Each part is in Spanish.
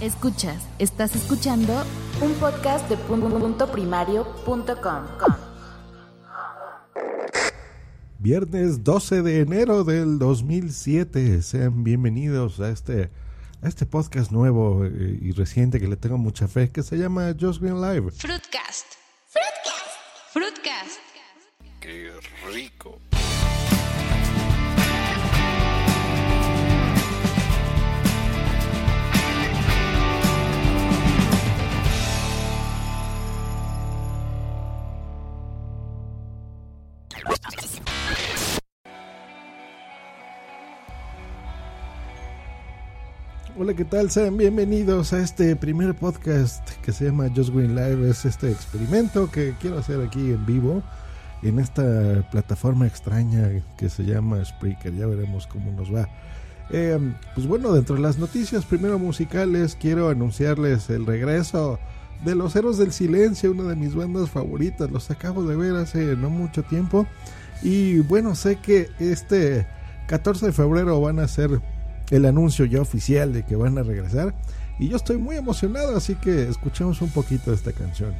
Escuchas, estás escuchando un podcast de punto primario.com. Viernes 12 de enero del 2007. Sean bienvenidos a este, a este podcast nuevo eh, y reciente que le tengo mucha fe que se llama Just Green Live. Fruitcast. Fruitcast. Fruitcast. Qué rico. ¿Qué tal? Sean bienvenidos a este primer podcast que se llama Just Green Live. Es este experimento que quiero hacer aquí en vivo en esta plataforma extraña que se llama Spreaker. Ya veremos cómo nos va. Eh, pues bueno, dentro de las noticias primero musicales, quiero anunciarles el regreso de Los Héroes del Silencio, una de mis bandas favoritas. Los acabo de ver hace no mucho tiempo. Y bueno, sé que este 14 de febrero van a ser el anuncio ya oficial de que van a regresar. Y yo estoy muy emocionado, así que escuchemos un poquito de esta canción.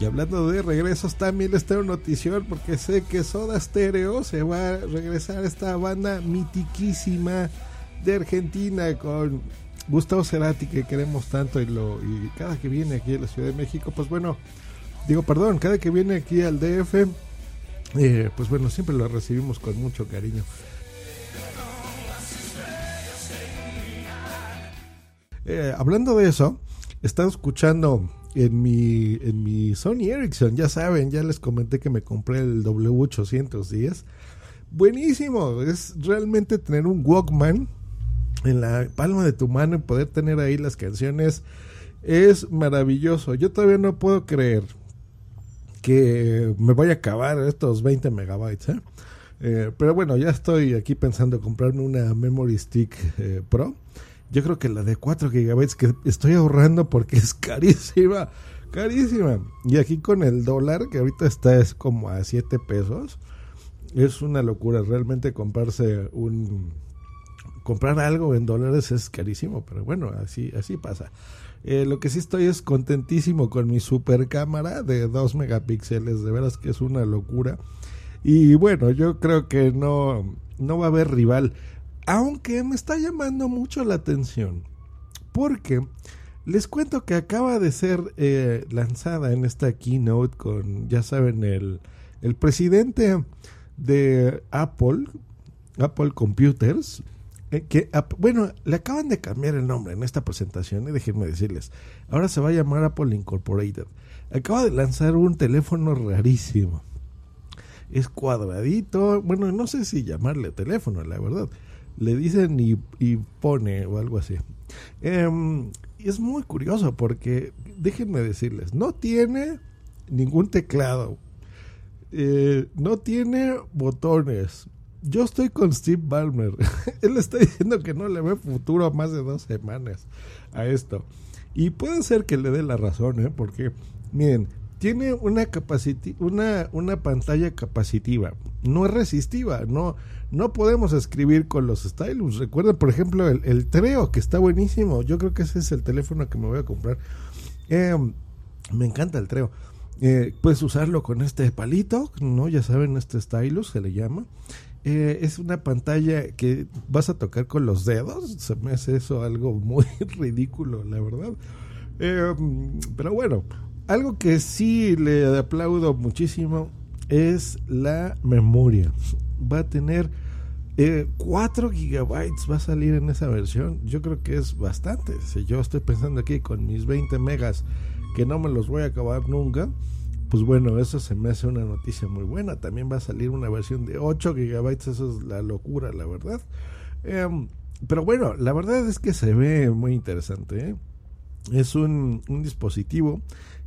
Y hablando de regresos, también les tengo notición porque sé que Soda Stereo se va a regresar a esta banda mitiquísima de Argentina con Gustavo Cerati que queremos tanto y lo y cada que viene aquí a la Ciudad de México, pues bueno, digo perdón, cada que viene aquí al DF, eh, pues bueno, siempre lo recibimos con mucho cariño. Eh, hablando de eso, están escuchando en mi, en mi Sony Ericsson, ya saben, ya les comenté que me compré el W810. Buenísimo, es realmente tener un Walkman en la palma de tu mano y poder tener ahí las canciones. Es maravilloso. Yo todavía no puedo creer que me vaya a acabar estos 20 megabytes. ¿eh? Eh, pero bueno, ya estoy aquí pensando comprarme una Memory Stick eh, Pro yo creo que la de 4 gigabytes que estoy ahorrando porque es carísima, carísima. Y aquí con el dólar, que ahorita está es como a 7 pesos, es una locura. Realmente comprarse un... Comprar algo en dólares es carísimo, pero bueno, así, así pasa. Eh, lo que sí estoy es contentísimo con mi super cámara de 2 megapíxeles, de veras que es una locura. Y bueno, yo creo que no, no va a haber rival. Aunque me está llamando mucho la atención. Porque les cuento que acaba de ser eh, lanzada en esta keynote con, ya saben, el, el presidente de Apple, Apple Computers, eh, que, bueno, le acaban de cambiar el nombre en esta presentación, y déjenme decirles, ahora se va a llamar Apple Incorporated. Acaba de lanzar un teléfono rarísimo. Es cuadradito, bueno, no sé si llamarle teléfono, la verdad le dicen y, y pone o algo así. Eh, es muy curioso porque, déjenme decirles, no tiene ningún teclado, eh, no tiene botones. Yo estoy con Steve Ballmer. Él está diciendo que no le ve futuro a más de dos semanas a esto. Y puede ser que le dé la razón, ¿eh? porque, miren, tiene una, una, una pantalla capacitiva, no es resistiva, no, no podemos escribir con los stylus. Recuerden, por ejemplo, el, Treo, que está buenísimo. Yo creo que ese es el teléfono que me voy a comprar. Eh, me encanta el Treo. Eh, puedes usarlo con este palito, ¿no? Ya saben, este stylus se le llama. Eh, es una pantalla que vas a tocar con los dedos. Se me hace eso algo muy ridículo, la verdad. Pero bueno, algo que sí le aplaudo muchísimo es la memoria. Va a tener eh, 4 gigabytes, va a salir en esa versión. Yo creo que es bastante. Si yo estoy pensando aquí con mis 20 megas que no me los voy a acabar nunca. Pues bueno, eso se me hace una noticia muy buena. También va a salir una versión de 8 gigabytes, eso es la locura, la verdad. Em, pero bueno, la verdad es que se ve muy interesante. ¿eh? Es un, un dispositivo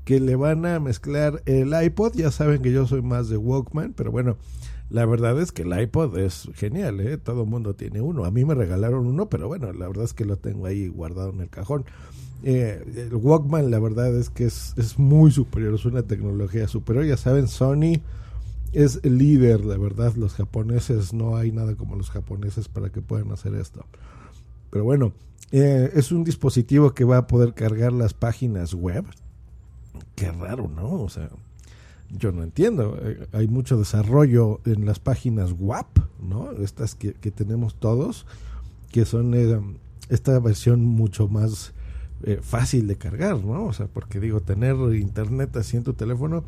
que le van a mezclar el iPod. Ya saben que yo soy más de Walkman, pero bueno, la verdad es que el iPod es genial, ¿eh? todo el mundo tiene uno. A mí me regalaron uno, pero bueno, la verdad es que lo tengo ahí guardado en el cajón. Eh, el Walkman, la verdad es que es, es muy superior, es una tecnología superior. Ya saben, Sony es líder, la verdad. Los japoneses, no hay nada como los japoneses para que puedan hacer esto. Pero bueno, eh, es un dispositivo que va a poder cargar las páginas web. Qué raro, ¿no? O sea, yo no entiendo. Eh, hay mucho desarrollo en las páginas WAP, ¿no? Estas que, tenemos todos, que son eh, esta versión mucho más eh, fácil de cargar, ¿no? O sea, porque digo, tener internet así en tu teléfono,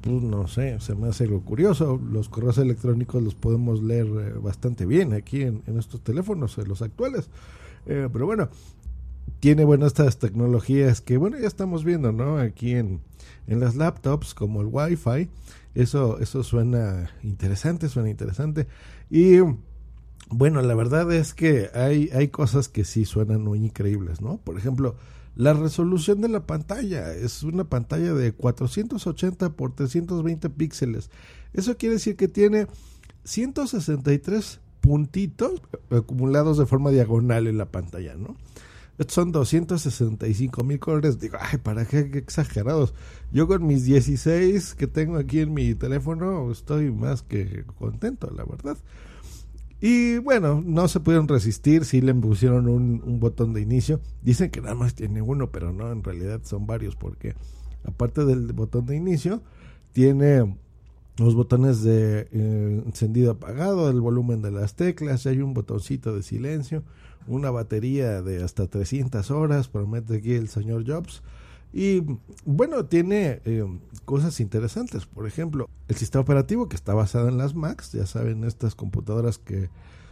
pues no sé, se me hace algo curioso. Los correos electrónicos los podemos leer bastante bien aquí en, en, estos teléfonos, en los actuales. pero bueno, tiene, bueno, estas tecnologías que, bueno, ya estamos viendo, ¿no? Aquí en, en las laptops, como el Wi-Fi. Eso, eso suena interesante, suena interesante. Y bueno, la verdad es que hay, hay cosas que sí suenan muy increíbles, ¿no? Por ejemplo, la resolución de la pantalla es una pantalla de 480 por 320 píxeles. Eso quiere decir que tiene 163 puntitos acumulados de forma diagonal en la pantalla, ¿no? Estos son 265 mil colores. Digo, ay, ¿para qué? qué exagerados. Yo con mis 16 que tengo aquí en mi teléfono estoy más que contento, la verdad. Y bueno, no se pudieron resistir, sí le pusieron un, botón de inicio. Dicen que nada más tiene uno, pero no, en realidad son varios porque aparte del botón de inicio, tiene los botones de eh, encendido apagado, el volumen de las teclas, hay un botoncito de silencio una batería de hasta 300 horas, promete aquí el señor Jobs. Y bueno, tiene eh, cosas interesantes. Por ejemplo, el sistema operativo que está basado en las Macs. Ya saben, estas computadoras que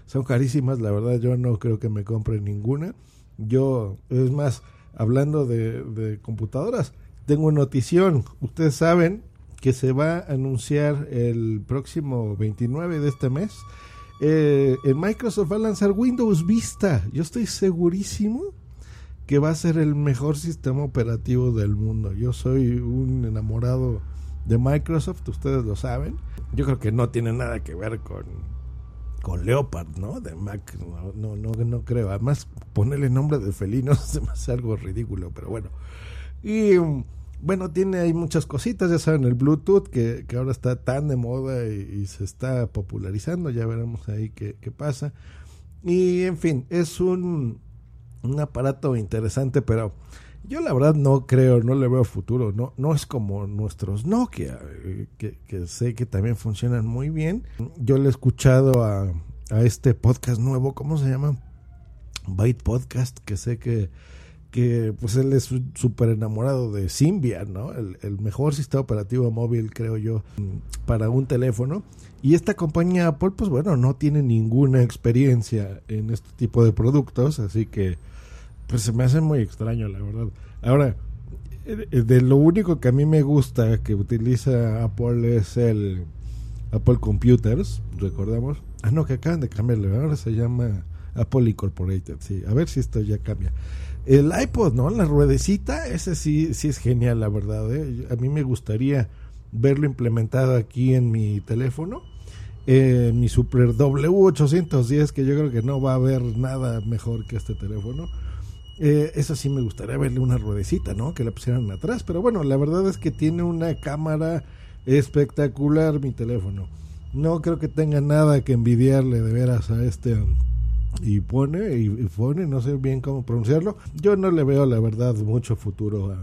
son carísimas. La verdad, yo no creo que me compre ninguna. Yo, es más, hablando de, de computadoras, tengo notición. Ustedes saben que se va a anunciar el próximo 29 de este mes eh, Microsoft va a lanzar Windows Vista. Yo estoy segurísimo que va a ser el mejor sistema operativo del mundo. Yo soy un enamorado de Microsoft, ustedes lo saben. Yo creo que no tiene nada que ver con, con Leopard, ¿no? De Mac, no, no, no, creo. Además, ponerle nombre de felino me hace algo ridículo, pero bueno. Y bueno, tiene ahí muchas cositas, ya saben, el Bluetooth que, que ahora está tan de moda y, se está popularizando, ya veremos ahí qué, qué pasa. Y en fin, es un, un aparato interesante, pero yo la verdad no creo, no le veo futuro, no, no es como nuestros Nokia, eh, que, que sé que también funcionan muy bien. Yo le he escuchado a, a este podcast nuevo, ¿cómo se llama? Byte Podcast, que sé que que pues él es súper enamorado de Symbian, ¿no? El, mejor sistema operativo móvil, creo yo, para un teléfono. Y esta compañía Apple, pues bueno, no tiene ninguna experiencia en este tipo de productos, así que pues se me hace muy extraño, la verdad. Ahora, eh, de lo único que a mí me gusta que utiliza Apple es el Apple Computers, recordamos. Ah, no, que acaban de cambiarle, ahora se llama Apple Incorporated, sí. A ver si esto ya cambia. El iPod, ¿no? La ruedecita, ese sí, sí es genial, la verdad. ¿eh? A mí me gustaría verlo implementado aquí en mi teléfono. Eh, mi Super W810, que yo creo que no va a haber nada mejor que este teléfono. Eh, eso sí me gustaría verle una ruedecita, ¿no? Que la pusieran atrás. Pero bueno, la verdad es que tiene una cámara espectacular mi teléfono. No creo que tenga nada que envidiarle de veras a este y pone y, pone, no sé bien cómo pronunciarlo. Yo no le veo la verdad mucho futuro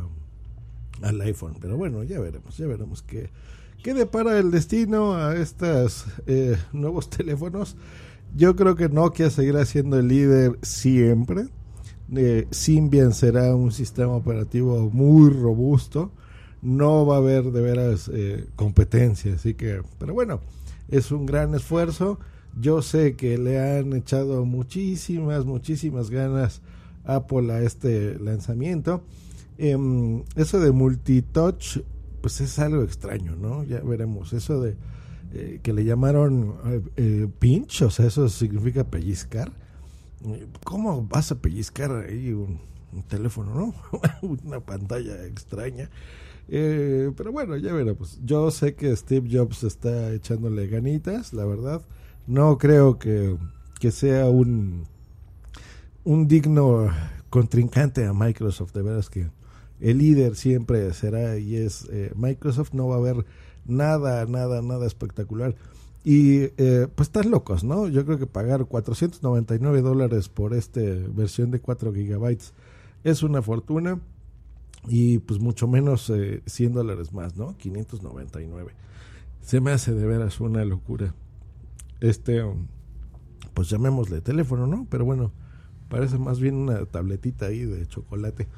al iPhone, pero bueno, ya veremos, ya veremos qué, qué depara el destino a estos eh, nuevos teléfonos. Yo creo que Nokia seguirá siendo el líder siempre. Eh, será un sistema operativo muy robusto. No va a haber de veras eh, competencia, así que, pero bueno, es un gran esfuerzo yo sé que le han echado muchísimas, muchísimas ganas Apple a este lanzamiento. Em, eso de multitouch, pues es algo extraño, ¿no? Ya veremos. Eso de eh, que le llamaron eh, eh, pinch, o sea, eso significa pellizcar. ¿Cómo vas a pellizcar ahí un, teléfono, no? Una pantalla extraña. pero bueno, ya veremos. Yo sé que Steve Jobs está echándole ganitas, la verdad. No creo que, que sea un, un digno contrincante a Microsoft. De veras que el líder siempre será y es Microsoft. No va a haber nada, nada, nada espectacular. Y eh, pues están locos, ¿no? Yo creo que pagar 499 dólares por esta versión de 4 gigabytes es una fortuna y pues mucho menos eh, 100 dólares más, ¿no? 599. Se me hace de veras una locura. Este, pues llamémosle teléfono, ¿no? Pero bueno, parece más bien una tabletita ahí de chocolate.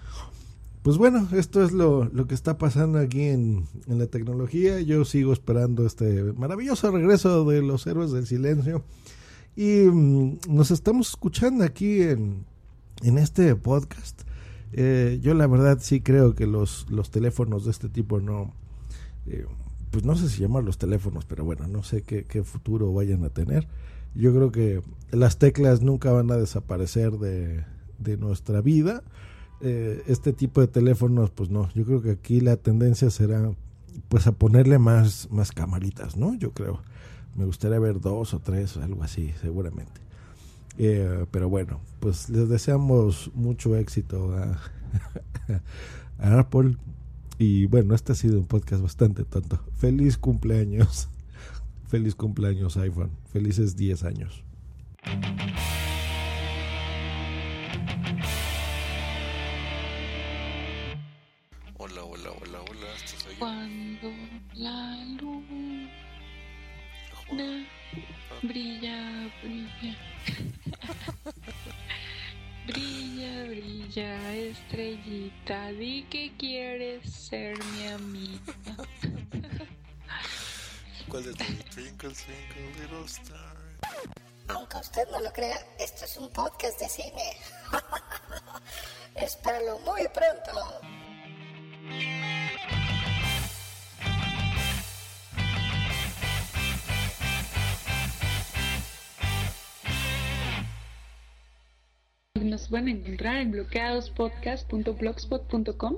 Pues bueno, esto es lo, que está pasando aquí en, la tecnología. Yo sigo esperando este maravilloso regreso de los héroes del silencio. Y mm, nos estamos escuchando aquí en, este podcast. Eh, yo la verdad sí creo que los, los teléfonos de este tipo no... Eh, pues no sé si llamar los teléfonos, pero bueno, no sé qué, futuro vayan a tener. Yo creo que las teclas nunca van a desaparecer de, de nuestra vida eh, este tipo de teléfonos, pues no, yo creo que aquí la tendencia será pues a ponerle más, más camaritas, ¿no? Yo creo. Me gustaría ver dos o tres, algo así, seguramente. Eh, pero bueno, pues les deseamos mucho éxito a, Apple. Y bueno, este ha sido un podcast bastante tonto. Feliz cumpleaños. Feliz cumpleaños iPhone. Felices 10 años. Cuando la luna brilla, brilla. brilla, brilla, estrellita, di que quieres ser mi amiga. ¿Cuál es el Twinkle Twinkle Little Star? Aunque usted no lo crea, esto es un podcast de cine. Espero muy pronto. Nos pueden encontrar en bloqueadospodcast.blogspot.com